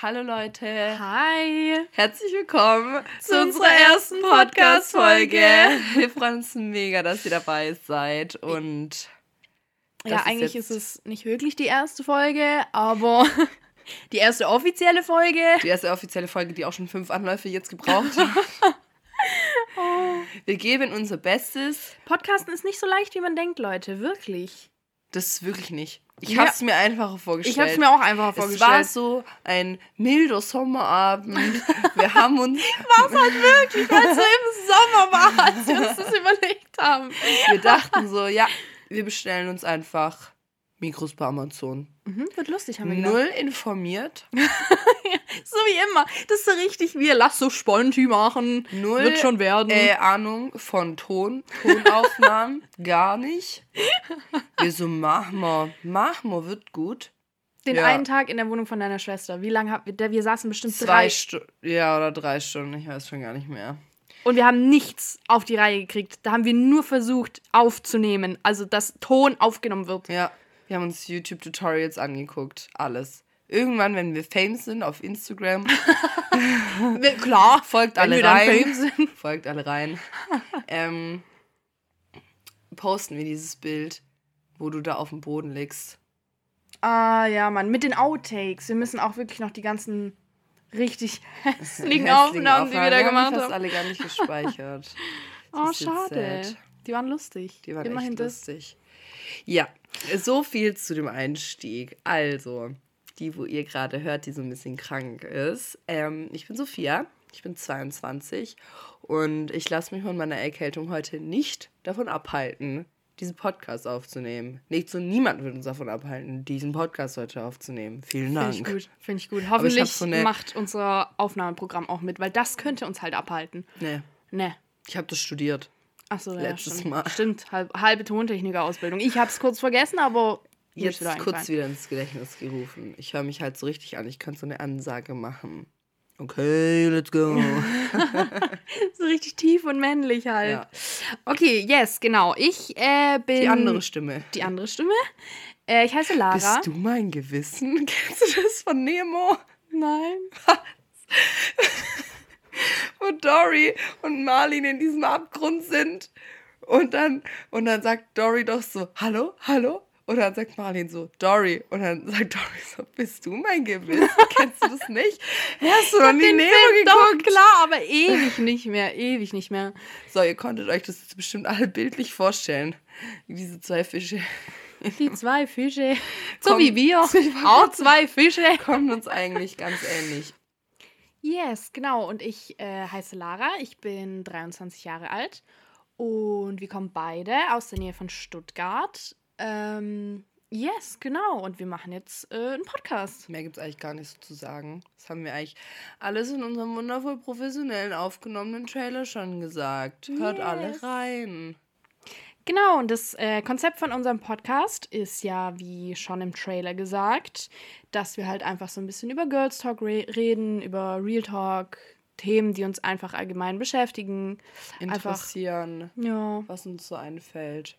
Hallo Leute. Hi. Herzlich willkommen zu, zu unserer ersten Podcast-Folge. Wir freuen uns mega, dass ihr dabei seid. Und ja, eigentlich ist, ist es nicht wirklich die erste Folge, aber die erste offizielle Folge. Die erste offizielle Folge, die auch schon fünf Anläufe jetzt gebraucht hat. oh. Wir geben unser Bestes. Podcasten ist nicht so leicht, wie man denkt, Leute. Wirklich. Das ist wirklich nicht. Ich ja. habe es mir einfacher vorgestellt. Ich habe es mir auch einfacher vorgestellt. Es war so ein milder Sommerabend. Wir haben uns. war es halt wirklich, es so im Sommer war, als wir uns das überlegt haben. Wir dachten so, ja, wir bestellen uns einfach Mikros bei Amazon. Mhm, wird lustig, haben wir Null gedacht. informiert. so wie immer. Das ist so richtig, wir lass so Sponti machen. Null wird schon werden. Äh, Ahnung von Ton, Tonaufnahmen. gar nicht. Wir so, mach mal, mach mal, wird gut. Den ja. einen Tag in der Wohnung von deiner Schwester. Wie lange habt wir, wir saßen bestimmt Zwei drei Stunden. Ja, oder drei Stunden, ich weiß schon gar nicht mehr. Und wir haben nichts auf die Reihe gekriegt. Da haben wir nur versucht aufzunehmen, also dass Ton aufgenommen wird. Ja, wir haben uns YouTube-Tutorials angeguckt. Alles. Irgendwann, wenn wir famous sind auf Instagram. Klar. Folgt alle rein. Folgt alle rein. ähm, posten wir dieses Bild, wo du da auf dem Boden liegst. Ah, ja, Mann. Mit den Outtakes. Wir müssen auch wirklich noch die ganzen richtig hässlichen Aufnahmen, die wir da gemacht haben. Die fast alle gar nicht gespeichert. oh, schade. Die waren lustig. Die waren Immerhin echt lustig. Ja, so viel zu dem Einstieg. Also, die, wo ihr gerade hört, die so ein bisschen krank ist. Ähm, ich bin Sophia, ich bin 22 und ich lasse mich von meiner Erkältung heute nicht davon abhalten, diesen Podcast aufzunehmen. Nicht so niemand wird uns davon abhalten, diesen Podcast heute aufzunehmen. Vielen Dank. Finde ich gut. Finde ich gut. Hoffentlich ich so eine... macht unser Aufnahmeprogramm auch mit, weil das könnte uns halt abhalten. Nee. Nee. Ich habe das studiert. Ach so, ja, stimmt. Mal. Stimmt, halb, halbe Tontechniker-Ausbildung. Ich habe es kurz vergessen, aber jetzt wieder kurz wieder ins Gedächtnis gerufen. Ich höre mich halt so richtig an. Ich kann so eine Ansage machen. Okay, let's go. so richtig tief und männlich halt. Ja. Okay, yes, genau. Ich äh, bin. Die andere Stimme. Die andere Stimme. Äh, ich heiße Lara. Bist du mein Gewissen? Kennst du das von Nemo? Nein. Wo Dory und Marlin in diesem Abgrund sind. Und dann, und dann sagt Dory doch so, hallo, hallo? Und dann sagt Marlin so, Dory. Und dann sagt Dory so, bist du mein Gewissen? Kennst du das nicht? Hast du noch nie Nemo Film geguckt? Doch, klar, aber ewig nicht mehr, ewig nicht mehr. So, ihr konntet euch das jetzt bestimmt alle bildlich vorstellen. Diese zwei Fische. Die zwei Fische. So Komm, wie wir. Auch zwei Fische. Kommen uns eigentlich ganz ähnlich. Yes, genau. Und ich äh, heiße Lara. Ich bin 23 Jahre alt. Und wir kommen beide aus der Nähe von Stuttgart. Ähm, yes, genau. Und wir machen jetzt äh, einen Podcast. Mehr gibt es eigentlich gar nicht so zu sagen. Das haben wir eigentlich alles in unserem wundervoll professionellen aufgenommenen Trailer schon gesagt. Hört yes. alle rein. Genau, und das äh, Konzept von unserem Podcast ist ja, wie schon im Trailer gesagt, dass wir halt einfach so ein bisschen über Girls Talk re reden, über Real Talk, Themen, die uns einfach allgemein beschäftigen. Interessieren, einfach, ja. was uns so einfällt.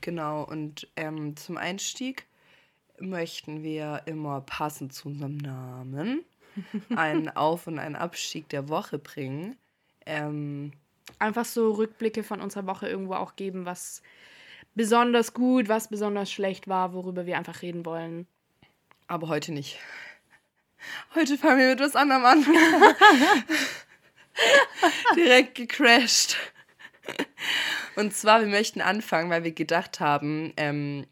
Genau, und ähm, zum Einstieg möchten wir immer passend zu unserem Namen einen Auf- und einen Abstieg der Woche bringen. Ähm, Einfach so Rückblicke von unserer Woche irgendwo auch geben, was besonders gut, was besonders schlecht war, worüber wir einfach reden wollen. Aber heute nicht. Heute fangen wir mit was anderem an. Direkt gecrashed. Und zwar, wir möchten anfangen, weil wir gedacht haben, ähm,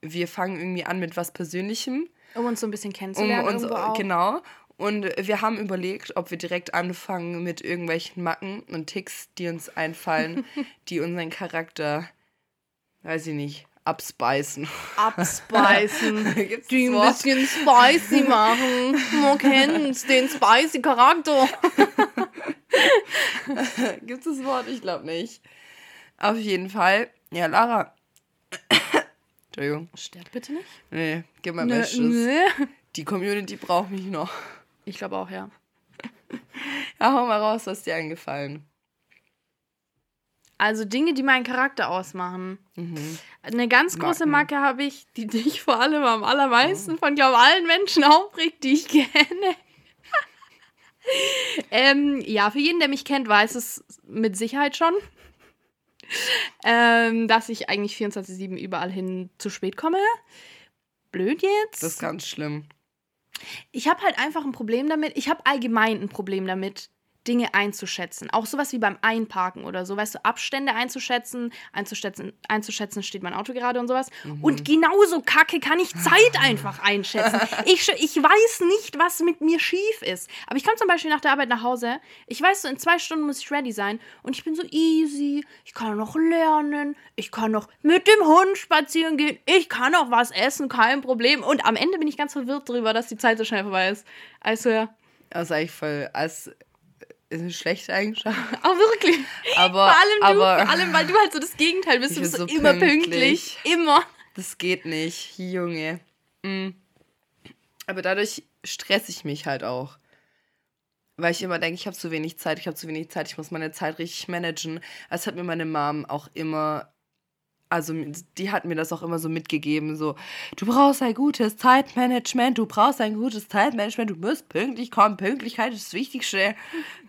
wir fangen irgendwie an mit was Persönlichem. Um uns so ein bisschen kennenzulernen. Um uns. Genau. Und wir haben überlegt, ob wir direkt anfangen mit irgendwelchen Macken und Ticks, die uns einfallen, die unseren Charakter, weiß ich nicht, abspeisen. Abspeisen. die ein bisschen spicy machen. Man kennt den spicy Charakter. Gibt es das Wort? Ich glaube nicht. Auf jeden Fall. Ja, Lara. Entschuldigung. Sterb bitte nicht. Nee, gib mal Bestes. Nee. Die Community braucht mich noch. Ich glaube auch, ja. ja, hau mal raus, was dir eingefallen. Also Dinge, die meinen Charakter ausmachen. Mhm. Eine ganz große Macke habe ich, die dich vor allem am allermeisten oh. von, glaube allen Menschen aufregt, die ich kenne. Ähm, ja, für jeden, der mich kennt, weiß es mit Sicherheit schon, ähm, dass ich eigentlich 24-7 überall hin zu spät komme. Blöd jetzt. Das ist ganz schlimm. Ich habe halt einfach ein Problem damit. Ich habe allgemein ein Problem damit, Dinge einzuschätzen. Auch sowas wie beim Einparken oder so, weißt du, Abstände einzuschätzen, einzuschätzen, einzuschätzen, steht mein Auto gerade und sowas. Mhm. Und genauso kacke kann ich Zeit einfach einschätzen. Ich, ich weiß nicht, was mit mir schief ist. Aber ich komme zum Beispiel nach der Arbeit nach Hause. Ich weiß so, in zwei Stunden muss ich ready sein. Und ich bin so easy. Ich kann noch lernen. Ich kann noch mit dem Hund spazieren gehen. Ich kann noch was essen, kein Problem. Und am Ende bin ich ganz verwirrt darüber, dass die Zeit so schnell vorbei ist. Also ja. Das ist eigentlich voll. Als, ist eine schlechte Eigenschaft. Auch wirklich. Aber, Vor allem du, aber vor allem, weil du halt so das Gegenteil bist. Du bist so immer pünktlich. pünktlich. Immer. das geht nicht, Junge. Mm. Aber dadurch stresse ich mich halt auch. Weil ich immer denke, ich habe zu wenig Zeit, ich habe zu wenig Zeit, ich muss meine Zeit richtig managen. Das hat mir meine Mom auch immer, also die hat mir das auch immer so mitgegeben, so, du brauchst ein gutes Zeitmanagement, du brauchst ein gutes Zeitmanagement, du musst pünktlich kommen, Pünktlichkeit ist das Wichtigste,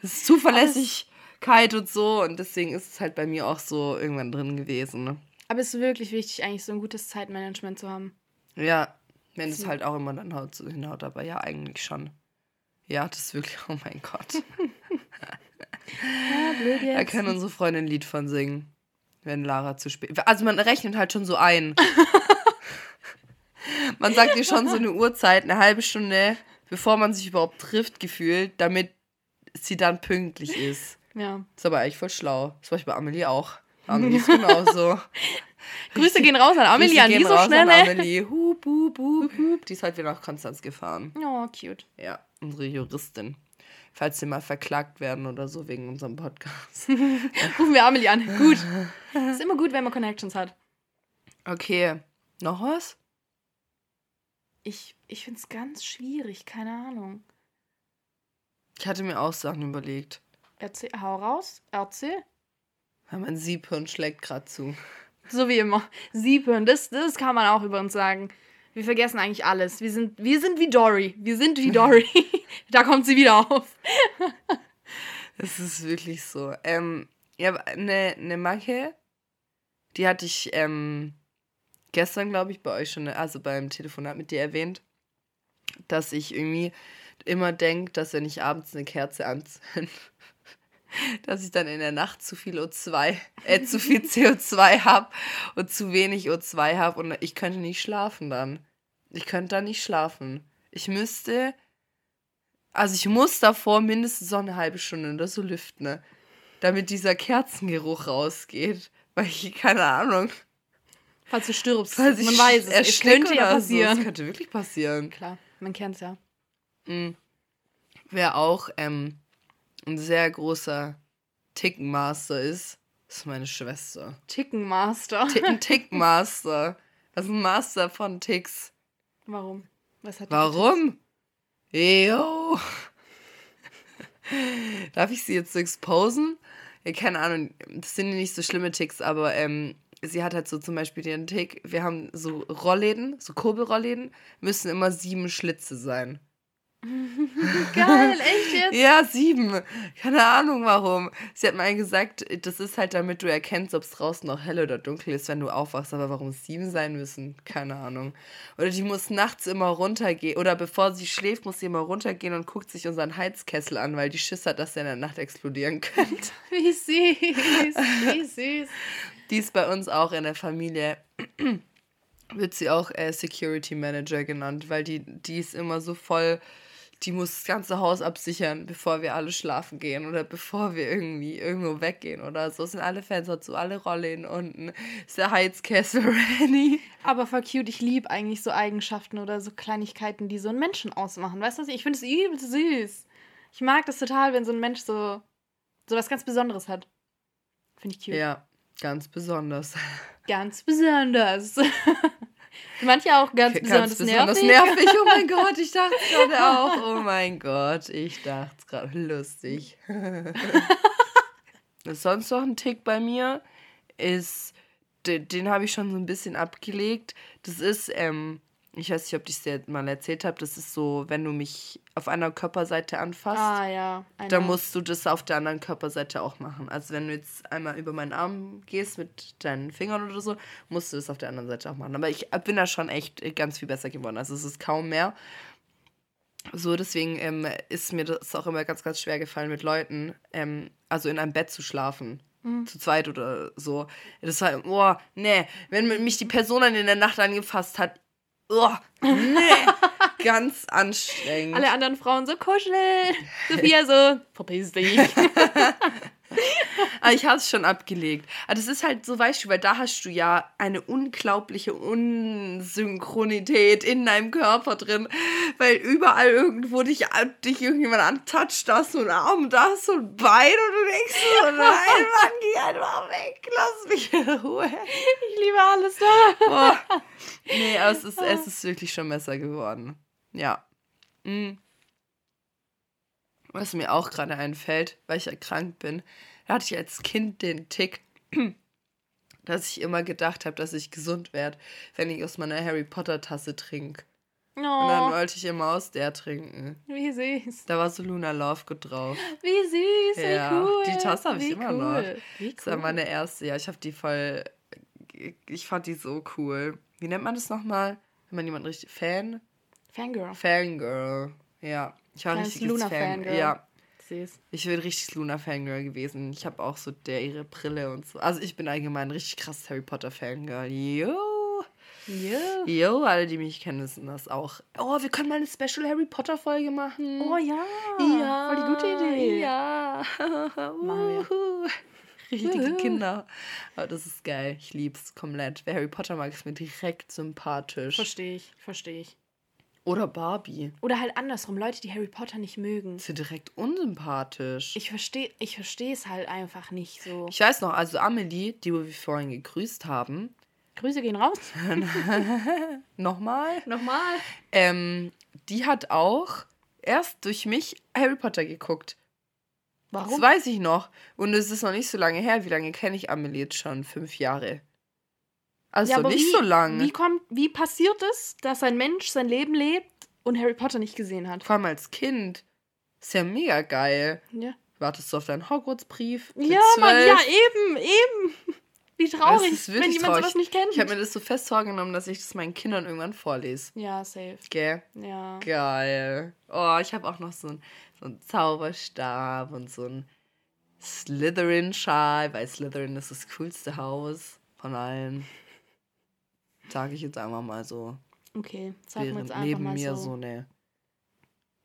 das ist Zuverlässigkeit und so. Und deswegen ist es halt bei mir auch so irgendwann drin gewesen. Ne? Aber es ist wirklich wichtig, eigentlich so ein gutes Zeitmanagement zu haben. Ja, wenn es halt auch immer dann haut, so hinhaut, aber ja, eigentlich schon. Ja, das ist wirklich, oh mein Gott. Ja, Da kann unsere Freundin ein Lied von singen, wenn Lara zu spät. Also man rechnet halt schon so ein. man sagt ihr schon so eine Uhrzeit, eine halbe Stunde, bevor man sich überhaupt trifft, gefühlt, damit sie dann pünktlich ist. Ja. Ist aber eigentlich voll schlau. Das war ich bei Amelie auch. Amelie ist genauso. Grüße gehen raus an Amelie, Grüße an die so schnell, ne? Amelie. Hup, hup, hup. Die ist halt wieder nach Konstanz gefahren. Oh, cute. Ja, unsere Juristin. Falls sie mal verklagt werden oder so wegen unserem Podcast. Rufen wir Amelie an. Gut. Ist immer gut, wenn man Connections hat. Okay, noch was? Ich, ich finde es ganz schwierig, keine Ahnung. Ich hatte mir auch Sachen überlegt. Erzähl, hau raus, erzähl. Ja, mein Siebhirn schlägt gerade zu. So wie immer. Siebhirn, das, das kann man auch über uns sagen. Wir vergessen eigentlich alles. Wir sind, wir sind wie Dory. Wir sind wie Dory. da kommt sie wieder auf. Es ist wirklich so. Ähm, ja, eine, eine Macke, die hatte ich ähm, gestern, glaube ich, bei euch schon, also beim Telefonat mit dir erwähnt, dass ich irgendwie immer denke, dass wenn ich abends eine Kerze anzünde, dass ich dann in der Nacht zu viel O2, äh, zu viel CO2 habe und zu wenig O2 habe und ich könnte nicht schlafen dann. Ich könnte dann nicht schlafen. Ich müsste, also ich muss davor mindestens so eine halbe Stunde oder so lüften, ne? damit dieser Kerzengeruch rausgeht. Weil ich, keine Ahnung, Falls du stirbst. falls man weiß es. Es könnte ja oder So. passieren. Das könnte wirklich passieren. Klar, man kennt es ja. Mhm. Wer auch ähm, ein sehr großer Tickenmaster ist, ist meine Schwester. Chicken Master. Ti- Ein Tickmaster. Also ein Master von Ticks. Warum? Was hat Warum? Yo. Darf ich sie jetzt so exposen? Ja, keine Ahnung. Das sind nicht so schlimme Ticks, aber ähm, sie hat halt so zum Beispiel den Tick. Wir haben so Rollläden, so Kurbelrollläden, müssen immer sieben Schlitze sein. Geil, echt jetzt? Ja, sieben. Keine Ahnung warum. Sie hat mal gesagt, das ist halt damit du erkennst, ob es draußen noch hell oder dunkel ist, wenn du aufwachst. Aber warum es sieben sein müssen, keine Ahnung. Oder die muss nachts immer runtergehen. Oder bevor sie schläft, muss sie immer runtergehen und guckt sich unseren Heizkessel an, weil die Schiss hat, dass der in der Nacht explodieren könnte. Wie süß. Wie süß. Die ist bei uns auch in der Familie. Wird sie auch äh, Security Manager genannt, weil die, die ist immer so voll die muss das ganze Haus absichern, bevor wir alle schlafen gehen oder bevor wir irgendwie irgendwo weggehen oder so. Es sind alle Fenster zu, alle Rollen unten. Ist der Heizkessel ready? Aber voll cute, ich liebe eigentlich so Eigenschaften oder so Kleinigkeiten, die so einen Menschen ausmachen. Weißt du? Ich finde es übel süß. Ich mag das total, wenn so ein Mensch so, so was ganz Besonderes hat. Finde ich cute. Ja, ganz besonders. Ganz besonders. Manche auch ganz, besonders, nervig. nervig. Oh mein Gott, ich dachte es gerade auch. Oh mein Gott, ich dachte es gerade lustig. Sonst noch ein Tick bei mir ist, den, den habe ich schon so ein bisschen abgelegt. Das ist, ähm, Ich weiß nicht, ob ich es dir mal erzählt habe. Das ist so, wenn du mich auf einer Körperseite anfasst, Ah, ja. Dann musst du das auf der anderen Körperseite auch machen. Also wenn du jetzt einmal über meinen Arm gehst mit deinen Fingern oder so, musst du das auf der anderen Seite auch machen. Aber ich bin da schon echt ganz viel besser geworden. Also es ist kaum mehr. So, deswegen ähm, ist mir das auch immer ganz, ganz schwer gefallen, mit Leuten, ähm, also in einem Bett zu schlafen. Zu zweit oder so. Das war, oh, nee. Wenn mich die Person dann in der Nacht angefasst hat, oh, nee. ganz anstrengend. Alle anderen Frauen so kuscheln. Sophia so, verpiss dich. Aber ich habe es schon abgelegt. Aber das ist halt so, weißt du, weil da hast du ja eine unglaubliche Unsynchronität in deinem Körper drin. Weil überall irgendwo dich, dich irgendjemand antatscht, da ist so ein Arm, da ist so ein Bein und du denkst so, nein, Mann, geh einfach weg, lass mich in Ruhe. Ich liebe alles da. Boah. Nee, aber es ist, es ist wirklich schon besser geworden. Ja. Mhm. Was mir auch gerade einfällt, weil ich ja krank bin, da hatte ich als Kind den Tick, dass ich immer gedacht habe, dass ich gesund werde, wenn ich aus meiner Harry Potter Tasse trinke. Und dann Oh, wollte ich immer aus der trinken. wie süß. Da war so Luna Lovegood drauf. Wie süß, wie Ja, cool. die Tasse hab ich Wie immer cool. noch. Wie Das war cool. meine erste. Ja, ich habe die voll. Ich fand die so cool. Wie nennt man das nochmal? Wenn man jemanden richtig. Fan? Fangirl. Fangirl. Ja. Ich war ein Kleines richtiges Fan. Luna-Fangirl. Ja. Süß. Ich bin richtig Luna-Fangirl gewesen. Ich habe auch so der ihre Brille und so. Also ich bin allgemein richtig krass Harry Potter-Fangirl. Jo. Ja. Jo, alle, die mich kennen, wissen das auch. Oh, wir können mal eine Special Harry Potter-Folge machen. Oh ja. Ja, Voll die gute Idee. Ja. Machen wir. Richtige. Kinder. Aber das ist geil. Ich lieb's komplett. Wer Harry Potter mag, ist mir direkt sympathisch. Verstehe ich, verstehe ich. Oder Barbie. Oder halt andersrum, Leute, die Harry Potter nicht mögen. Ist mir direkt unsympathisch. Ich verstehe ich verstehe es halt einfach nicht so. Ich weiß noch, also Amelie, die wir vorhin gegrüßt haben, Grüße gehen raus. nochmal, Nochmal. ähm, die hat auch erst durch mich Harry Potter geguckt. Das Warum? weiß ich noch. Und es ist noch nicht so lange her. Wie lange kenne ich Amelie jetzt schon? Fünf Jahre. Also Ja, aber nicht wie, so lang. Wie, kommt, wie passiert es, dass ein Mensch sein Leben lebt und Harry Potter nicht gesehen hat? Vor allem als Kind. Ist ja mega geil. Ja, Wartest du auf deinen Hogwarts-Brief? ja Mann, ja, eben, eben. Wie traurig, ist wenn jemand traurig. sowas nicht kennt. Ich habe mir das so fest vorgenommen, dass ich das meinen Kindern irgendwann vorlese. ja, safe. Gell? Ja. Geil. Oh, ich habe auch noch so einen so einen Zauberstab und so einen Slytherin-Schal, weil Slytherin ist das coolste Haus von allen. Sage ich jetzt einfach mal so. Okay, wir Während jetzt einfach neben mal mir so. so. eine.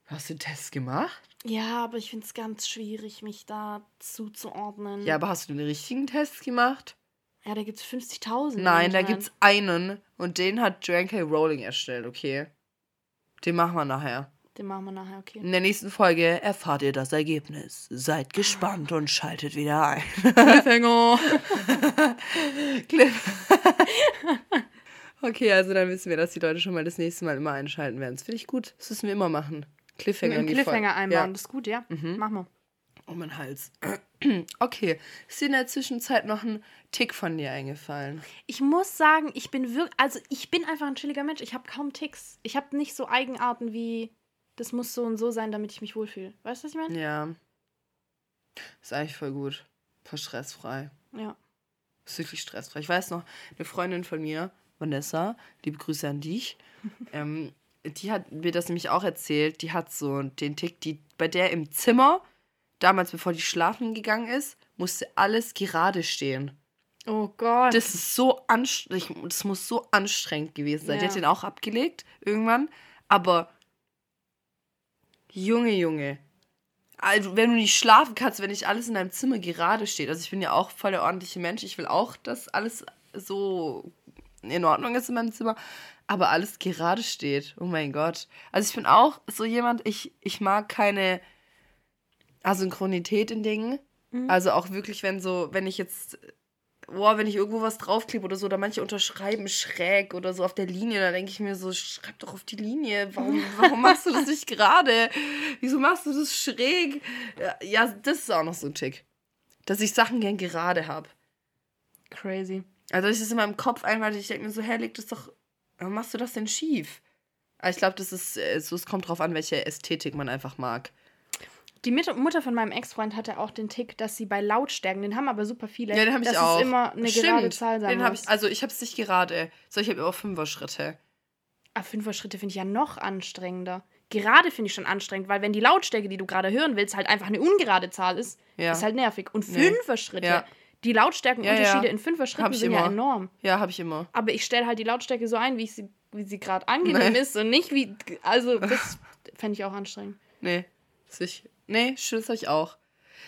Hast du den Test gemacht? Ja, aber ich finde es ganz schwierig, mich da zuzuordnen. Ja, aber hast du den richtigen Test gemacht? Ja, da gibt es 50.000. Nein, da momentan. gibt's einen und den hat Joanne K. Rowling erstellt, okay? Den machen wir nachher. Den machen wir nachher, okay. In der nächsten Folge erfahrt ihr das Ergebnis. Seid gespannt und schaltet wieder ein. Cliffhanger. Clip. okay, also dann wissen wir, dass die Leute schon mal das nächste Mal immer einschalten werden. Das finde ich gut. Das müssen wir immer machen. Cliffhanger Einen. Cliffhanger einbauen, Ja. das ist gut, ja? Mhm. Machen wir. Oh, mein Hals. Okay. Ist dir in der Zwischenzeit noch ein Tick von dir eingefallen? Ich muss sagen, ich bin wirklich, also ich bin einfach ein chilliger Mensch. Ich habe kaum Ticks. Ich habe nicht so Eigenarten wie, das muss so und so sein, damit ich mich wohlfühle. Weißt du, was ich meine? Ja. Ist eigentlich voll gut. Voll stressfrei. Ja. Ist wirklich stressfrei. Ich weiß noch, eine Freundin von mir, Vanessa, liebe Grüße an dich, ähm, die hat mir das nämlich auch erzählt. Die hat so den Tick, die bei der im Zimmer, damals bevor die schlafen gegangen ist, musste alles gerade stehen. Oh Gott. Das ist so anstrengend, das muss so anstrengend gewesen sein. Die Ja. hat den auch abgelegt irgendwann, aber Junge, Junge. Also, wenn du nicht schlafen kannst, wenn nicht alles in deinem Zimmer gerade steht. Also, ich bin ja auch voll der ordentliche Mensch. Ich will auch, dass alles so in Ordnung ist in meinem Zimmer. Aber alles gerade steht. Oh mein Gott. Also, ich bin auch so jemand, ich, ich mag keine Asynchronität in Dingen. Also, auch wirklich, wenn so, wenn ich jetzt boah, wenn ich irgendwo was draufklebe oder so, oder manche unterschreiben schräg oder so auf der Linie, da denke ich mir so, schreib doch auf die Linie. Warum, warum machst du das nicht gerade? Wieso machst du das schräg? Ja, Ja, das ist auch noch so ein Tick. Dass ich Sachen gern gerade habe. Crazy. Also ich das in meinem Kopf einfach, ich denke mir so, hä, leg das doch Warum machst du das denn schief? Aber ich glaube, das ist äh, so, es kommt drauf an, welche Ästhetik man einfach mag. Die Mutter von meinem Ex-Freund hatte auch den Tick, dass sie bei Lautstärken, den haben aber super viele, Ja, den habe ich dass auch. es immer eine gerade Zahl sein den hab muss. ich, Also ich habe es nicht gerade. So, ich habe immer Fünfer-Schritte. Ah, Fünfer-Schritte finde ich ja noch anstrengender. Gerade finde ich schon anstrengend, weil wenn die Lautstärke, die du gerade hören willst, halt einfach eine ungerade Zahl ist, Ja. ist halt nervig. Und Nee. Fünfer-Schritte, Ja. Die Lautstärkenunterschiede Ja, ja. in Fünfer-Schritten Hab ich sind ja immer. enorm. Ja, habe ich immer. Aber ich stelle halt die Lautstärke so ein, wie ich sie, wie sie gerade angenehm Nee. ist und nicht wie. Also, das fände ich auch anstrengend. Nee. Das ich, nee, habe ich auch.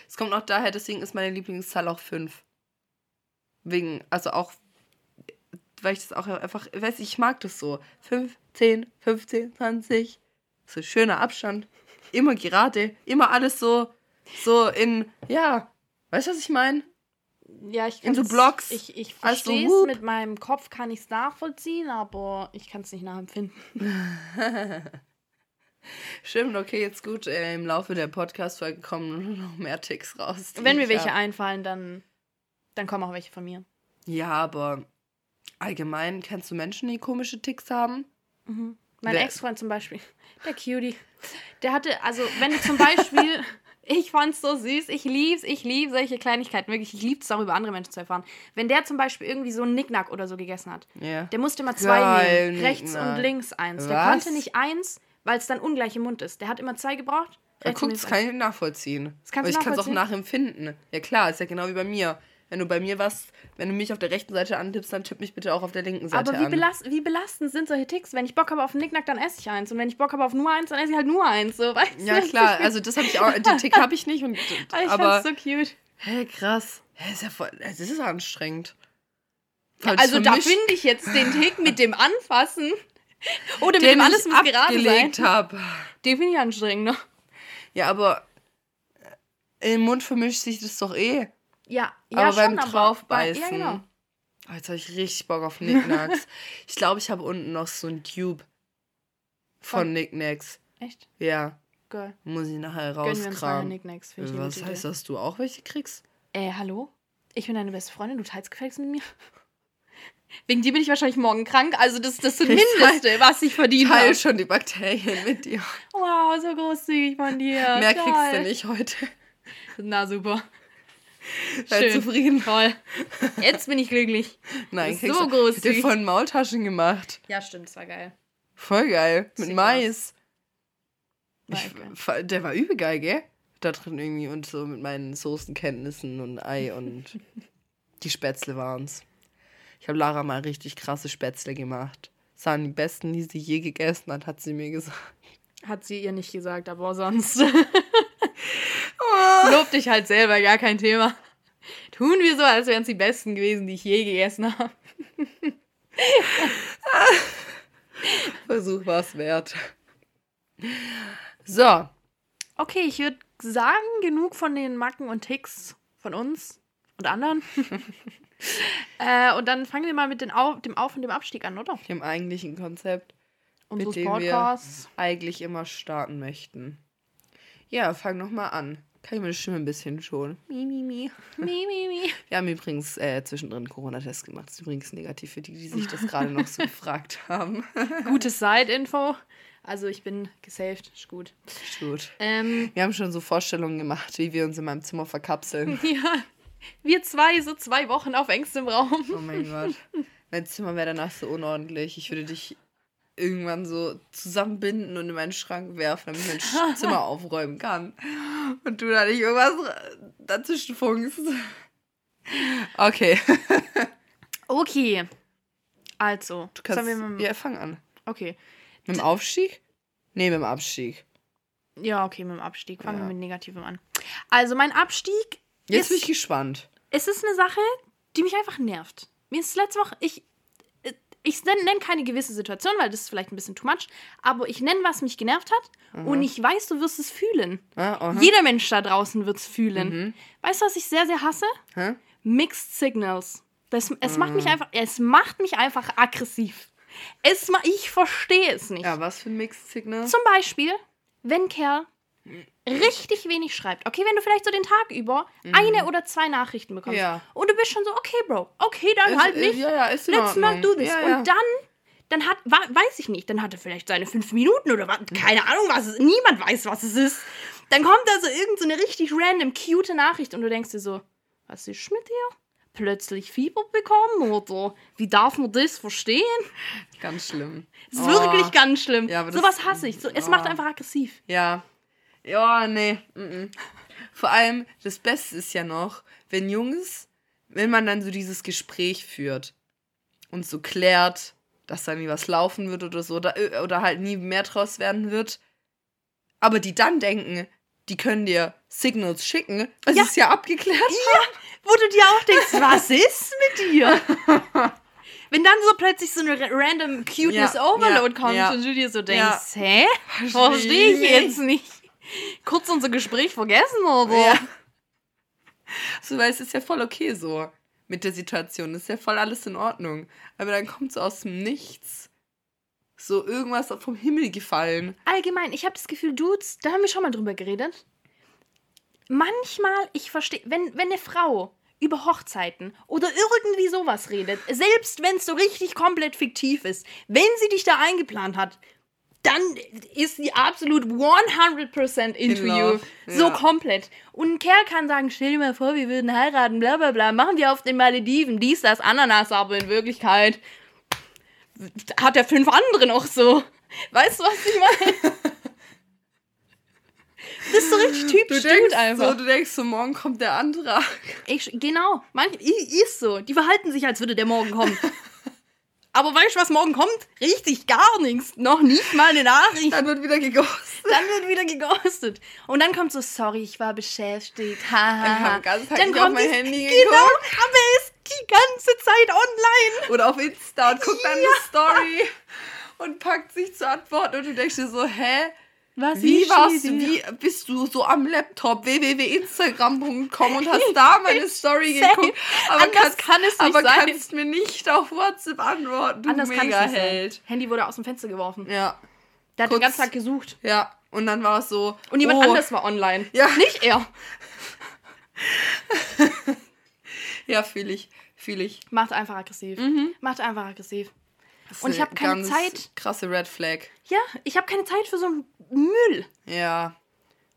Es kommt auch daher, deswegen ist meine Lieblingszahl auch 5. Wegen, also auch, weil ich das auch einfach, weiß ich, ich mag das so. 5, 10, 15, 20. So schöner Abstand. Immer gerade. Immer alles so, so in, ja. Weißt du, was ich meine? Ja, ich In so Blocks. Ich, ich Also verstehe es mit meinem Kopf, kann ich es nachvollziehen, aber ich kann es nicht nachempfinden. Stimmt, okay, jetzt gut. Äh, Im Laufe der Podcast-Folge kommen noch mehr Ticks raus. Wenn mir welche hab. einfallen, dann, dann kommen auch welche von mir. Ja, aber allgemein kennst du Menschen, die komische Ticks haben? Mein Wer- Ex-Freund zum Beispiel, der Cutie, der hatte, also wenn du zum Beispiel, ich fand's so süß, ich lieb's, ich lieb solche Kleinigkeiten, wirklich, ich lieb's auch über andere Menschen zu erfahren. Wenn der zum Beispiel irgendwie so einen Nicknack oder so gegessen hat, Ja. der musste immer zwei Geil, nehmen, rechts Nicknack. und links eins. Der Was? konnte nicht eins, weil es dann ungleich im Mund ist. Der hat immer zwei gebraucht. Ja, rechts und guck, links das kann ich nachvollziehen. Das kannst Aber ich kann es auch nachempfinden. Ja klar, ist ja genau wie bei mir. Wenn du bei mir was, wenn du mich auf der rechten Seite antippst, dann tipp mich bitte auch auf der linken Seite Aber wie, an. belast wie belastend sind solche Ticks? Wenn ich Bock habe auf einen Nicknack, dann esse ich eins. Und wenn ich Bock habe auf nur eins, dann esse ich halt nur eins. So, weißt ja du? klar, also das habe ich auch, den Tick habe ich nicht. Und, Ich aber, fand's so cute. hä, krass. Hä, ist ja voll, das ist anstrengend. Allem Also da finde ich jetzt den Tick mit dem Anfassen oder mit dem alles ich muss gerade sein. habe. Den finde ich anstrengend, ne? Ja, aber im Mund vermischt sich das doch eh. Ja, ja aber beim schon, aber- Draufbeißen. Ja, genau. Oh, jetzt habe ich richtig Bock auf Knickknacks. ich glaube, ich habe unten noch so ein Tube von Von- Knickknacks. Echt? Ja, Geil. muss ich nachher rauskramen. Nicknacks. Ich Was heißt, Idee. dass du auch welche kriegst? Äh, hallo? Ich bin deine beste Freundin, du teilst gefälligst mit mir. Wegen dir bin ich wahrscheinlich morgen krank, also das ist das Ich Mindeste, was ich verdient Teil habe. schon die Bakterien mit dir. Wow, so großzügig von dir. Mehr Toll. kriegst du nicht heute. Na super. Schön. zufrieden. Toll. Jetzt bin ich glücklich. Nein, ist so du. Ich dir von Maultaschen gemacht. Ja, stimmt, das war geil. Voll geil. Mit Sieht Mais. War Ich, der war übel geil, gell? Da drin irgendwie und so mit meinen Soßenkenntnissen und Ei und die Spätzle waren's. Ich habe Lara mal richtig krasse Spätzle gemacht. Das waren die besten, die sie je gegessen hat, hat sie mir gesagt. Hat sie ihr nicht gesagt, aber sonst. Lob dich halt selber, gar kein Thema. Tun wir so, als wären es die besten gewesen, die ich je gegessen habe. Versuch war's wert. So, Okay, ich würde sagen, genug von den Macken und Ticks von uns und anderen. äh, und dann fangen wir mal mit den Au dem Auf- und dem Abstieg an, oder? dem eigentlichen Konzept, Unseres dem wir- Podcasts. eigentlich immer starten möchten. Ja, fang noch mal an. Kann ich meine Stimme ein bisschen schon? Mi, mi, mi. Mi, mi, mi. Wir haben übrigens äh, zwischendrin Corona-Test gemacht. Das ist übrigens negativ für die, die sich das gerade noch so gefragt haben. Gutes Side-Info. Also ich bin gesaved, ist gut. Ist Gut. Ähm, Wir haben schon so Vorstellungen gemacht, wie wir uns in meinem Zimmer verkapseln. ja, wir zwei, so zwei Wochen auf engstem Raum. Oh mein Gott. Mein Zimmer wäre danach so unordentlich. Ich würde dich irgendwann so zusammenbinden und in meinen Schrank werfen, damit ich mein Zimmer aufräumen kann. Und du da nicht irgendwas dazwischen funkst. Okay. Okay. Also, Du kannst, wir mal, ja, fang an. okay. Mit dem Aufstieg? Nee, mit dem Abstieg. Ja, okay, mit dem Abstieg. Fangen Ja. wir mit Negativem an. Also, mein Abstieg Jetzt bin ist, ich gespannt. es ist eine Sache, die mich einfach nervt. Mir ist letzte Woche, ich, ich nenne nenn keine gewisse Situation, weil das ist vielleicht ein bisschen too much, aber ich nenne, was mich genervt hat und ich weiß, du wirst es fühlen. Ah. Jeder Mensch da draußen wird es fühlen. Mhm. Weißt du, was ich sehr, sehr hasse? Hä? Mixed Signals. Das, es macht Mhm. mich einfach, es macht mich einfach aggressiv. Es ich verstehe es nicht. Ja, was für ein Mixed Signal? Zum Beispiel, wenn Kerl richtig wenig schreibt. Okay, wenn du vielleicht so den Tag über eine oder zwei Nachrichten bekommst. Mhm. Ja. Und du bist schon so, okay, Bro, okay, dann Ist- halt nicht. ja, ja, ist Let's not do this. Ja. Und dann dann hat, weiß ich nicht, dann hat er vielleicht seine fünf Minuten oder was, keine Ahnung, was es ist. Niemand weiß, was es ist. Dann kommt da so irgend so eine richtig random, cute Nachricht und du denkst dir so, was ist mit dir? Plötzlich Fieber bekommen oder wie darf man das verstehen? Ganz schlimm. Das ist wirklich Oh. ganz schlimm. Ja, Sowas hasse ich. So, es oh. macht einfach aggressiv. Ja. Ja, nee. mm, mm. Vor allem, das Beste ist ja noch, wenn Jungs, wenn man dann so dieses Gespräch führt und so klärt, dass da nie was laufen wird oder so, oder, äh, oder halt nie mehr draus werden wird, aber die dann denken, die können dir Signals schicken, das Ja. ist ja abgeklärt. Wo du dir auch denkst, was ist mit dir? Wenn dann so plötzlich so eine ra- random Cuteness Ja, Overload ja, kommt ja. und du dir so denkst, Ja. hä? Verstehe ich jetzt nicht. Kurz unser Gespräch vergessen oder? Ja. So, weil es ist ja voll okay so mit der Situation. Ist ja voll alles in Ordnung. Aber dann kommt so aus dem Nichts so irgendwas vom Himmel gefallen. Allgemein, ich habe das Gefühl, Dudes, da haben wir schon mal drüber geredet. Manchmal, ich verstehe, wenn, wenn eine Frau über Hochzeiten oder irgendwie sowas redet, selbst wenn es so richtig komplett fiktiv ist, wenn sie dich da eingeplant hat, dann ist sie absolut 100% into In you. love, So ja. komplett. Und ein Kerl kann sagen, stell dir mal vor, wir würden heiraten, bla bla bla, machen wir auf den Malediven, dies, das, Ananas, aber in Wirklichkeit hat er fünf andere noch so. Weißt du, was ich meine? Das ist so richtig Du typisch denkst, Dude einfach. so, du denkst so, morgen kommt der Antrag. Ich, genau, manch, i- ist so. Die verhalten sich, als würde der morgen kommen. Aber weißt du, was morgen kommt? Richtig gar nichts. Noch nicht mal eine Nachricht. Dann wird wieder geghostet. Dann wird wieder geghostet. Und dann kommt so, sorry, ich war beschäftigt. Ha, ha, Dann ha. Dann auf kommt mein Handy Genau, geguckt. aber er ist die ganze Zeit online. Oder auf Insta und guckt dann eine Story und packt sich zu antworten und du denkst dir so, hä? Was Wie warst du, wie bist du so am Laptop www.instagram.com und hast da meine Story geguckt? Aber Anders kannst, kann aber kannst mir nicht auf WhatsApp antworten, du Anders mega nicht. Held. Handy wurde aus dem Fenster geworfen. Ja, Der hat Kurz- den ganzen Tag gesucht. ja. Und dann war es so. Und jemand oh, anderes war online. Ja. Nicht er. Ja, fühle ich, fühle ich. Macht einfach aggressiv. Mhm. Macht einfach aggressiv. Und ich eine hab keine Zeit. Krasse Red Flag. Ja, ich habe keine Zeit für so einen Müll. Ja.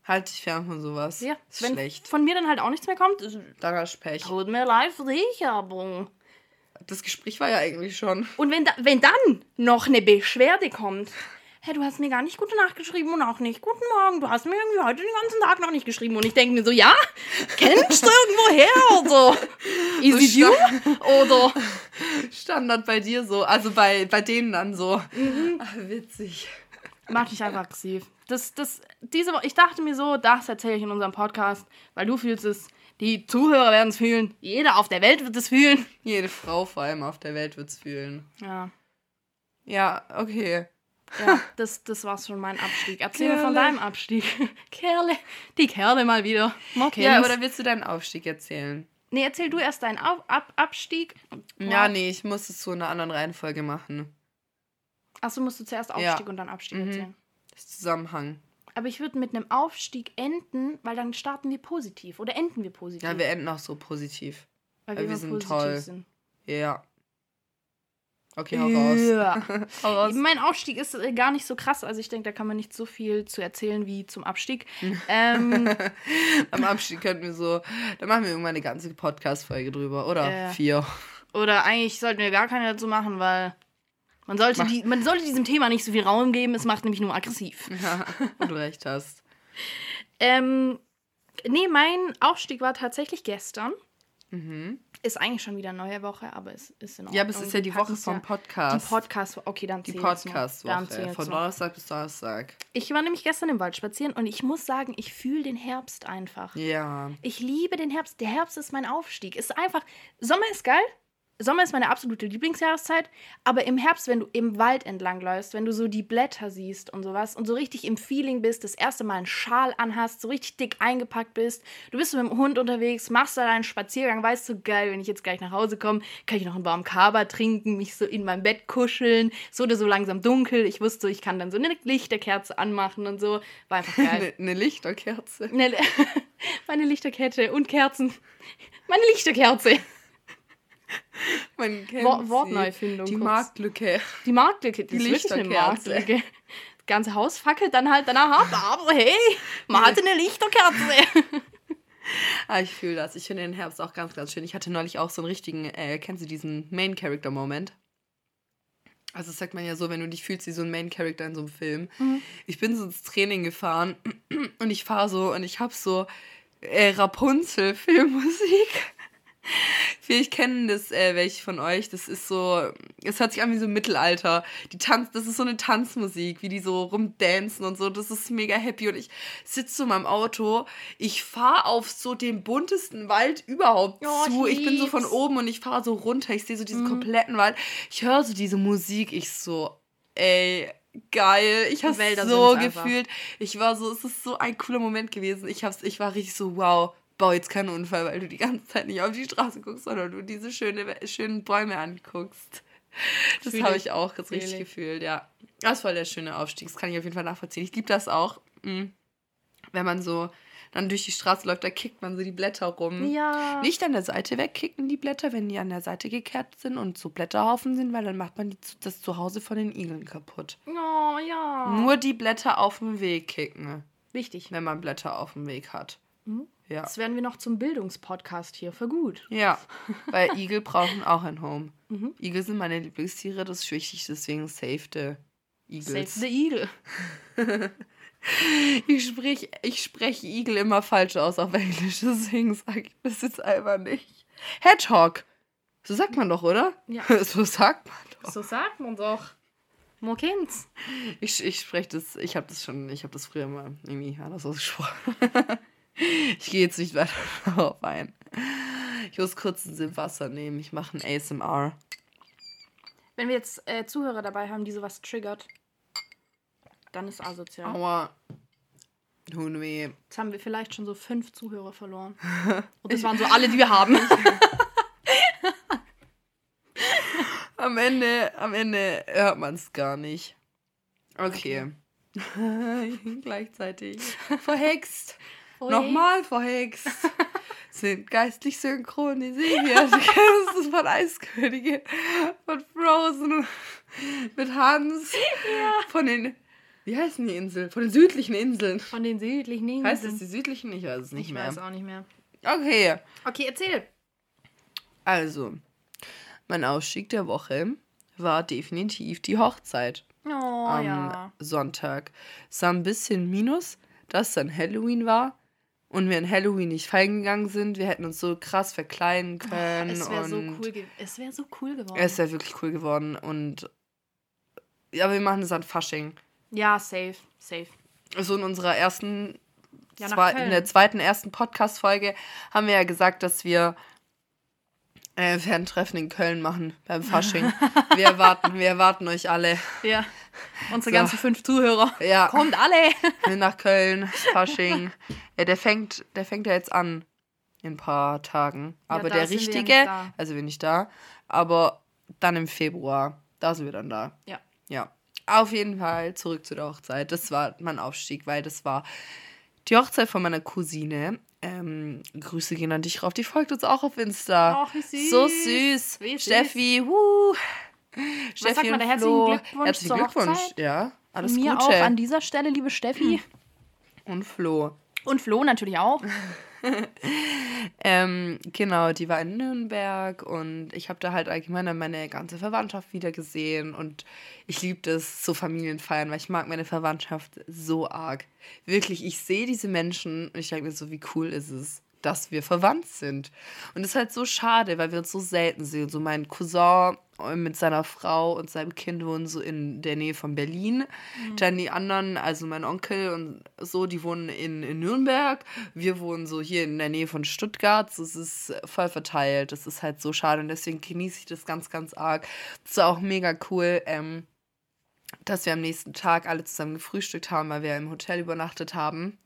Halt dich fern von sowas. Ja, Ist wenn schlecht. von mir dann halt auch nichts mehr kommt, ist- Da hast Pech. tut mir leid für dich, aber. Das Gespräch war ja eigentlich schon. Und wenn, da, wenn dann noch eine Beschwerde kommt, hey, du hast mir gar nicht gute Nacht geschrieben und auch nicht guten Morgen, du hast mir irgendwie heute den ganzen Tag noch nicht geschrieben. Und ich denke mir so, ja, kennst du irgendwo her oder? Is it you? Oder? Standard bei dir so. Also bei, bei denen dann so. Mhm. Ach, witzig. Macht dich einfach aggressiv. Das, das, diese Woche, ich dachte mir so, das erzähle ich in unserem Podcast, weil du fühlst es, die Zuhörer werden es fühlen, jeder auf der Welt wird es fühlen. Jede Frau vor allem auf der Welt wird's fühlen. Ja, Ja, okay. Ja das, das war's schon mein Abstieg. Erzähl mir von Kerle. deinem Abstieg. Kerle, die Kerle mal wieder. Okay. Ja, oder willst du deinen Aufstieg erzählen? nee, erzähl du erst deinen Auf, Ab, Abstieg. Ja, nee, ich muss es zu einer anderen Reihenfolge machen. Achso, musst du zuerst Ja. Aufstieg und dann Abstieg Mhm. erzählen. Das Zusammenhang. Aber ich würde mit einem Aufstieg enden, weil dann starten wir positiv. Oder enden wir positiv. Ja, wir enden auch so positiv. weil weil wir immer sind positiv toll. sind. Ja. Okay, hau raus. Ja. Hau raus. Mein Aufstieg ist äh, gar nicht so krass. Also ich denke, da kann man nicht so viel zu erzählen wie zum Abstieg. ähm, Am Abstieg könnten wir so, da machen wir irgendwann eine ganze Podcast-Folge drüber. Oder Ja. vier. oder eigentlich sollten wir gar keine dazu machen, weil man sollte, Mach- die, man sollte diesem Thema nicht so viel Raum geben. Es macht nämlich nur aggressiv. Ja, du recht hast. Ähm, nee, mein Aufstieg war tatsächlich gestern. Mhm. Ist eigentlich schon wieder eine neue Woche, aber es ist in Ordnung. Ja, aber es ist ja die Woche vom Podcast. Die Podcast, okay, dann Die Podcast-Woche. Von. Donnerstag bis Donnerstag. Ich war nämlich gestern im Wald spazieren und ich muss sagen, ich fühle den Herbst einfach. Ja. Ich liebe den Herbst. Der Herbst ist mein Aufstieg. Ist einfach. Sommer ist geil. Sommer ist meine absolute Lieblingsjahreszeit. Aber im Herbst, wenn du im Wald entlang läufst, wenn du so die Blätter siehst und sowas und so richtig im Feeling bist, das erste Mal einen Schal anhast, so richtig dick eingepackt bist, du bist so mit dem Hund unterwegs, machst da deinen Spaziergang, weißt du, geil, wenn ich jetzt gleich nach Hause komme, kann ich noch einen warmen Kaba trinken, mich so in mein Bett kuscheln. Es wurde so langsam dunkel. Ich wusste, so, ich kann dann so eine Lichterkerze anmachen und so. War einfach geil. Eine, Lichterkerze. Eine, meine Lichterkette und Kerzen. Meine Lichterkerze. Man kennt Wor sie. Wortneufindung. Die kurz. Marktlücke. Die Marktlücke, die, Die ist wirklich eine Lichterkerze. Marktlücke. Das ganze Haus fackelt dann halt danach ab, aber hey, man hatte eine Lichterkerze. Ah, ich fühle das. Ich finde den Herbst auch ganz, ganz schön. Ich hatte neulich auch so einen richtigen, äh, kennst du diesen Main-Character-Moment? Also das sagt man ja so, wenn du dich fühlst wie so ein Main-Character in so einem Film. Ich bin so ins Training gefahren und ich fahre so und ich habe so äh, Rapunzel-Filmmusik. Vielleicht kennen das äh, welche von euch. Das ist so, es hört sich an wie so Mittelalter. Die Tanz, das ist so eine Tanzmusik, wie die so rumdancen und so. Das ist mega happy. Und ich sitze so in meinem Auto. Ich fahre auf so den buntesten Wald überhaupt Oh, ich zu. Ich bin so von oben und ich fahre so runter. Ich sehe so diesen kompletten Wald. Ich höre so diese Musik. Ich so, ey, geil. Ich habe so sind's einfach. gefühlt. Ich war so, es ist so ein cooler Moment gewesen. Ich, hab's, ich war richtig so, wow. Bau jetzt keinen Unfall, weil du die ganze Zeit nicht auf die Straße guckst, sondern du diese schöne, schönen Bäume anguckst. Das habe ich. auch Fühl richtig ich. gefühlt, ja. Das war der schöne Aufstieg. Das kann ich auf jeden Fall nachvollziehen. Ich liebe das auch. mm. Wenn man so dann durch die Straße läuft, da kickt man so die Blätter rum. Ja. Nicht an der Seite wegkicken, die Blätter, wenn die an der Seite gekehrt sind und so Blätterhaufen sind, weil dann macht man die, das Zuhause von den Igeln kaputt. Oh, ja. Nur die Blätter auf dem Weg kicken, Wichtig. wenn man Blätter auf dem Weg hat. Mhm. Ja. Das werden wir noch zum Bildungspodcast hier. Für gut. Ja, weil Igel brauchen auch ein Home. Mhm. Igel sind meine Lieblingstiere, das ist wichtig, deswegen save the Eagles. Save the Eagle. Ich spreche ich sprech Igel immer falsch aus auf Englisch, deswegen sage ich das jetzt einfach nicht. Hedgehog. So sagt man doch, oder? Ja. So sagt man doch. So sagt man doch. Kennt's. Ich, ich spreche das, ich habe das schon, ich habe das früher mal irgendwie anders ausgesprochen. ich gehe jetzt nicht weiter darauf ein. Ich muss kurz einen Sip Wasser nehmen. Ich mache ein ASMR. Wenn wir jetzt äh, Zuhörer dabei haben, die sowas triggert, dann ist asozial. Aua. Tun weh. Jetzt haben wir vielleicht schon so fünf Zuhörer verloren. Und das waren so alle, die wir haben. Am Ende, am Ende hört man es gar nicht. Okay. Gleichzeitig. Verhext. Nochmal verhext. Sind geistlich synchronisiert. Du kennst es von Eiskönigin, von Frozen, mit Hans, von den, wie heißen die Inseln? Von den südlichen Inseln. Von den südlichen Inseln. Heißt es die südlichen? Ich weiß es nicht Ich mehr. weiß auch nicht mehr. Okay, Okay, erzähl. also, mein Ausstieg der Woche war definitiv die Hochzeit. Oh, am ja. Sonntag. Es war ein bisschen minus, dass dann Halloween war und wir in Halloween nicht feiern gegangen sind. Wir hätten uns so krass verkleiden können. Es wäre so cool, es wär so cool geworden. Es wäre wirklich cool geworden und ja, wir machen das an Fasching. ja, safe, safe. Also in unserer ersten, Ja, zwei, in der zweiten ersten Podcast-Folge haben wir ja gesagt, dass wir äh, Ferntreffen in Köln machen beim Fasching. wir erwarten, wir erwarten euch alle. Ja. Unsere So. ganzen fünf Zuhörer. Ja. Kommt alle. nach Köln, Fasching. ja, der fängt, der fängt ja jetzt an in ein paar Tagen. Aber da der sind wir ja richtige, also wir nicht da, aber dann im Februar, da sind wir dann da. Ja. Ja. Auf jeden Fall zurück zu der Hochzeit. Das war mein Aufstieg, weil das war die Hochzeit von meiner Cousine. Ähm, Grüße gehen an dich rauf. Die folgt uns auch auf Insta. Ach, wie süß. So süß. Wie süß. Steffi, wuh. Steffi sagt man da? Herzlichen. Glückwunsch Herzlichen Glückwunsch. Hochzeit. Ja, alles Mir Gute. auch an dieser Stelle, liebe Steffi. und Flo. Und Flo natürlich auch. Ähm, genau, die war in Nürnberg und ich habe da halt allgemein meine ganze Verwandtschaft wieder gesehen und ich liebe das, so Familienfeiern, weil ich mag meine Verwandtschaft so arg. Wirklich, ich sehe diese Menschen und ich denke mir so, wie cool ist es, dass wir verwandt sind. Und das ist halt so schade, weil wir uns so selten sehen. So mein Cousin äh, mit seiner Frau und seinem Kind wohnen so in der Nähe von Berlin. Dann die anderen, also mein Onkel und so, die wohnen in, in Nürnberg. Wir wohnen so hier in der Nähe von Stuttgart. Das ist voll verteilt. Das ist halt so schade und deswegen genieße ich das ganz, ganz arg. Das war auch mega cool. Ähm, dass wir am nächsten Tag alle zusammen gefrühstückt haben, weil wir im Hotel übernachtet haben.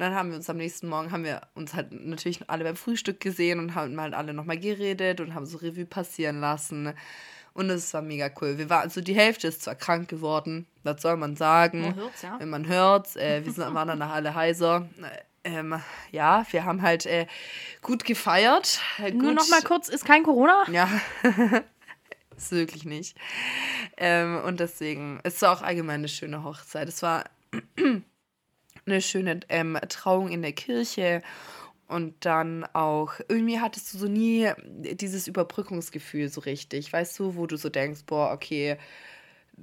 Dann haben wir uns am nächsten Morgen, haben wir uns halt natürlich alle beim Frühstück gesehen und haben halt alle nochmal geredet und haben so Revue passieren lassen. Und es war mega cool. Wir waren, also die Hälfte ist zwar krank geworden, was soll man sagen? Man hört's, ja. Wenn man hört, äh, wir sind, waren danach alle heiser. ähm, ja, wir haben halt äh, gut gefeiert. Äh, Nur gut- noch mal kurz, ist kein Corona? Ja, ist wirklich nicht. Ähm, und deswegen, es war auch allgemein eine schöne Hochzeit. Es war eine schöne ähm, Trauung in der Kirche. Und dann auch, irgendwie hattest du so nie dieses Überbrückungsgefühl so richtig, weißt du, wo du so denkst, boah, okay,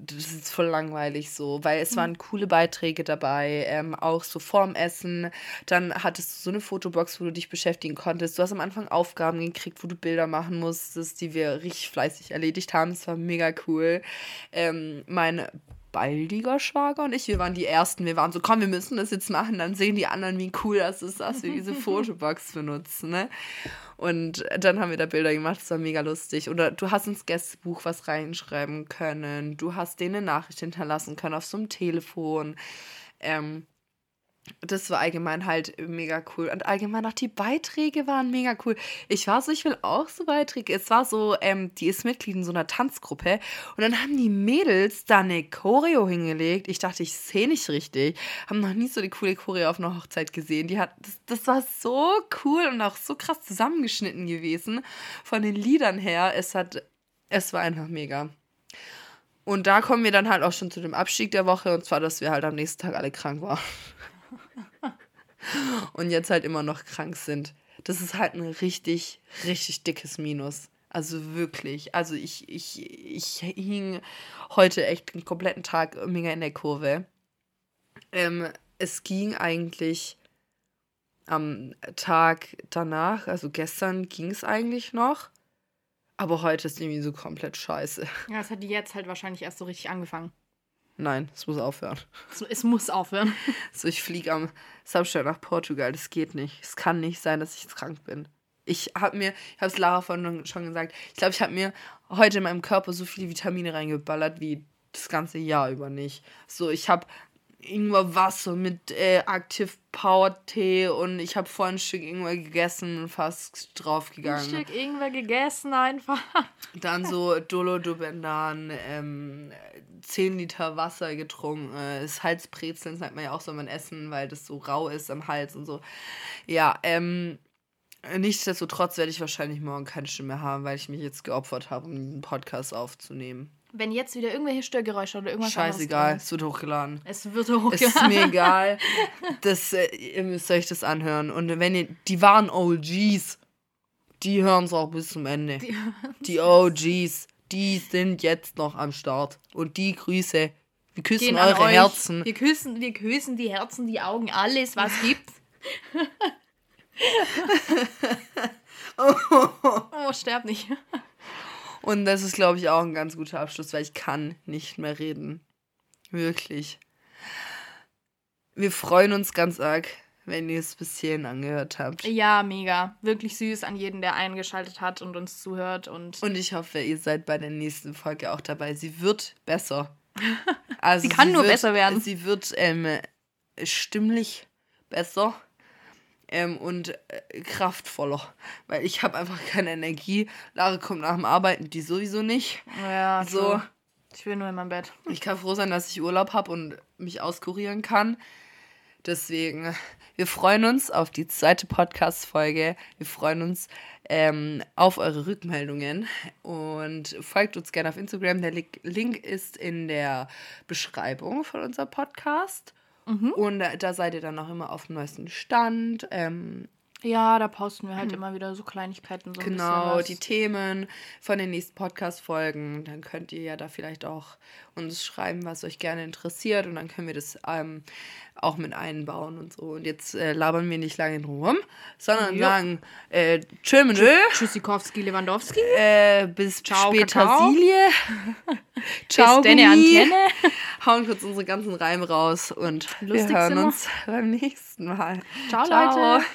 das ist voll langweilig so, weil es waren coole Beiträge dabei, ähm, auch so vorm Essen. Dann hattest du so eine Fotobox, wo du dich beschäftigen konntest. Du hast am Anfang Aufgaben gekriegt, wo du Bilder machen musstest, die wir richtig fleißig erledigt haben. Das war mega cool. Ähm, mein baldiger Schwager und ich, wir waren die Ersten. Wir waren so, komm, wir müssen das jetzt machen. Dann sehen die anderen, wie cool das ist, dass wir diese Fotobox benutzen. Ne? Und dann haben wir da Bilder gemacht, das war mega lustig. Oder du hast ins Gästebuch was reinschreiben können. Du hast denen eine Nachricht hinterlassen können auf so einem Telefon. Ähm, das war allgemein halt mega cool. Und allgemein auch die Beiträge waren mega cool. Ich war so, ich will auch so Beiträge. Es war so, ähm, die ist Mitglied in so einer Tanzgruppe. Und dann haben die Mädels da eine Choreo hingelegt. Ich dachte, ich sehe nicht richtig. Haben noch nie so eine coole Choreo auf einer Hochzeit gesehen. Die hat, das, das war so cool und auch so krass zusammengeschnitten gewesen. Von den Liedern her. Es hat, es war einfach mega. Und da kommen wir dann halt auch schon zu dem Abstieg der Woche. Und zwar, dass wir halt am nächsten Tag alle krank waren. und jetzt halt immer noch krank sind. Das ist halt ein richtig, richtig dickes Minus. Also wirklich. Also ich, ich, ich hing heute echt den kompletten Tag mega in der Kurve. Ähm, es ging eigentlich am Tag danach, also gestern ging es eigentlich noch. Aber heute ist irgendwie so komplett scheiße. Ja, das hat die jetzt halt wahrscheinlich erst so richtig angefangen. Nein, es muss aufhören. So, es muss aufhören. So, ich fliege am Samstag nach Portugal. Das geht nicht. Es kann nicht sein, dass ich jetzt krank bin. Ich habe mir, ich habe es Lara vorhin schon gesagt, ich glaube, ich habe mir heute in meinem Körper so viele Vitamine reingeballert wie das ganze Jahr über nicht. So, ich habe Ingwer Wasser mit äh, Active Power Tee und ich habe vorhin ein Stück Ingwer gegessen und fast Ein draufgegangen. Stück irgendwer gegessen einfach. Dann so Dolo-Dubendan, ähm, 10 Liter Wasser getrunken. Äh, das Halsbrezeln sagt man ja auch, soll man essen, weil das so rau ist am Hals und so. Ja, ähm, nichtsdestotrotz werde ich wahrscheinlich morgen keine Stimme mehr haben, weil ich mich jetzt geopfert habe, um einen Podcast aufzunehmen. Wenn jetzt wieder irgendwelche Störgeräusche oder irgendwas Scheißegal, es wird hochgeladen. Es wird Es ist hochgeladen. mir egal. Das, äh, ihr müsst euch das anhören. Und wenn ihr, die waren OGs, die hören es auch bis zum Ende. Die- Die OGs, die sind jetzt noch am Start. Und die Grüße, wir küssen Gehen eure. Herzen. Wir küssen, wir küssen die Herzen, die Augen, alles, was gibt. oh, sterb nicht. Und das ist, glaube ich, auch ein ganz guter Abschluss, weil ich kann nicht mehr reden. Wirklich. Wir freuen uns ganz arg, wenn ihr es bis hierhin angehört habt. Ja, mega. Wirklich süß an jeden, der eingeschaltet hat und uns zuhört. Und Und ich hoffe, ihr seid bei der nächsten Folge auch dabei. Sie wird besser. Also Sie kann nur wird, besser werden. Sie wird ähm, stimmlich besser ähm, und äh, kraftvoller. Weil ich habe einfach keine Energie. Lara kommt nach dem Arbeiten, die sowieso nicht. ja, So. Ich will nur in meinem Bett. Ich kann froh sein, dass ich Urlaub habe und mich auskurieren kann. Deswegen, wir freuen uns auf die zweite Podcast-Folge. Wir freuen uns ähm, auf eure Rückmeldungen und folgt uns gerne auf Instagram. Der Link- Link ist in der Beschreibung von unserem Podcast. Und da, da seid ihr dann auch immer auf dem neuesten Stand. Ähm, Ja, da posten wir halt immer wieder so Kleinigkeiten. So ein genau, die. Themen von den nächsten Podcast-Folgen. Dann könnt ihr ja da vielleicht auch uns schreiben, was euch gerne interessiert. Und dann können wir das ähm, auch mit einbauen und so. Und jetzt äh, labern wir nicht lange rum, sondern Jo. sagen äh, menö, Tschüssikowski, Lewandowski. äh, bis Ciao, später, Kakao. Silie. Ciao, Bis Gummi. Antenne. Hauen kurz unsere ganzen Reime raus und wir Lustig hören wir. uns beim nächsten Mal. Ciao, Leute.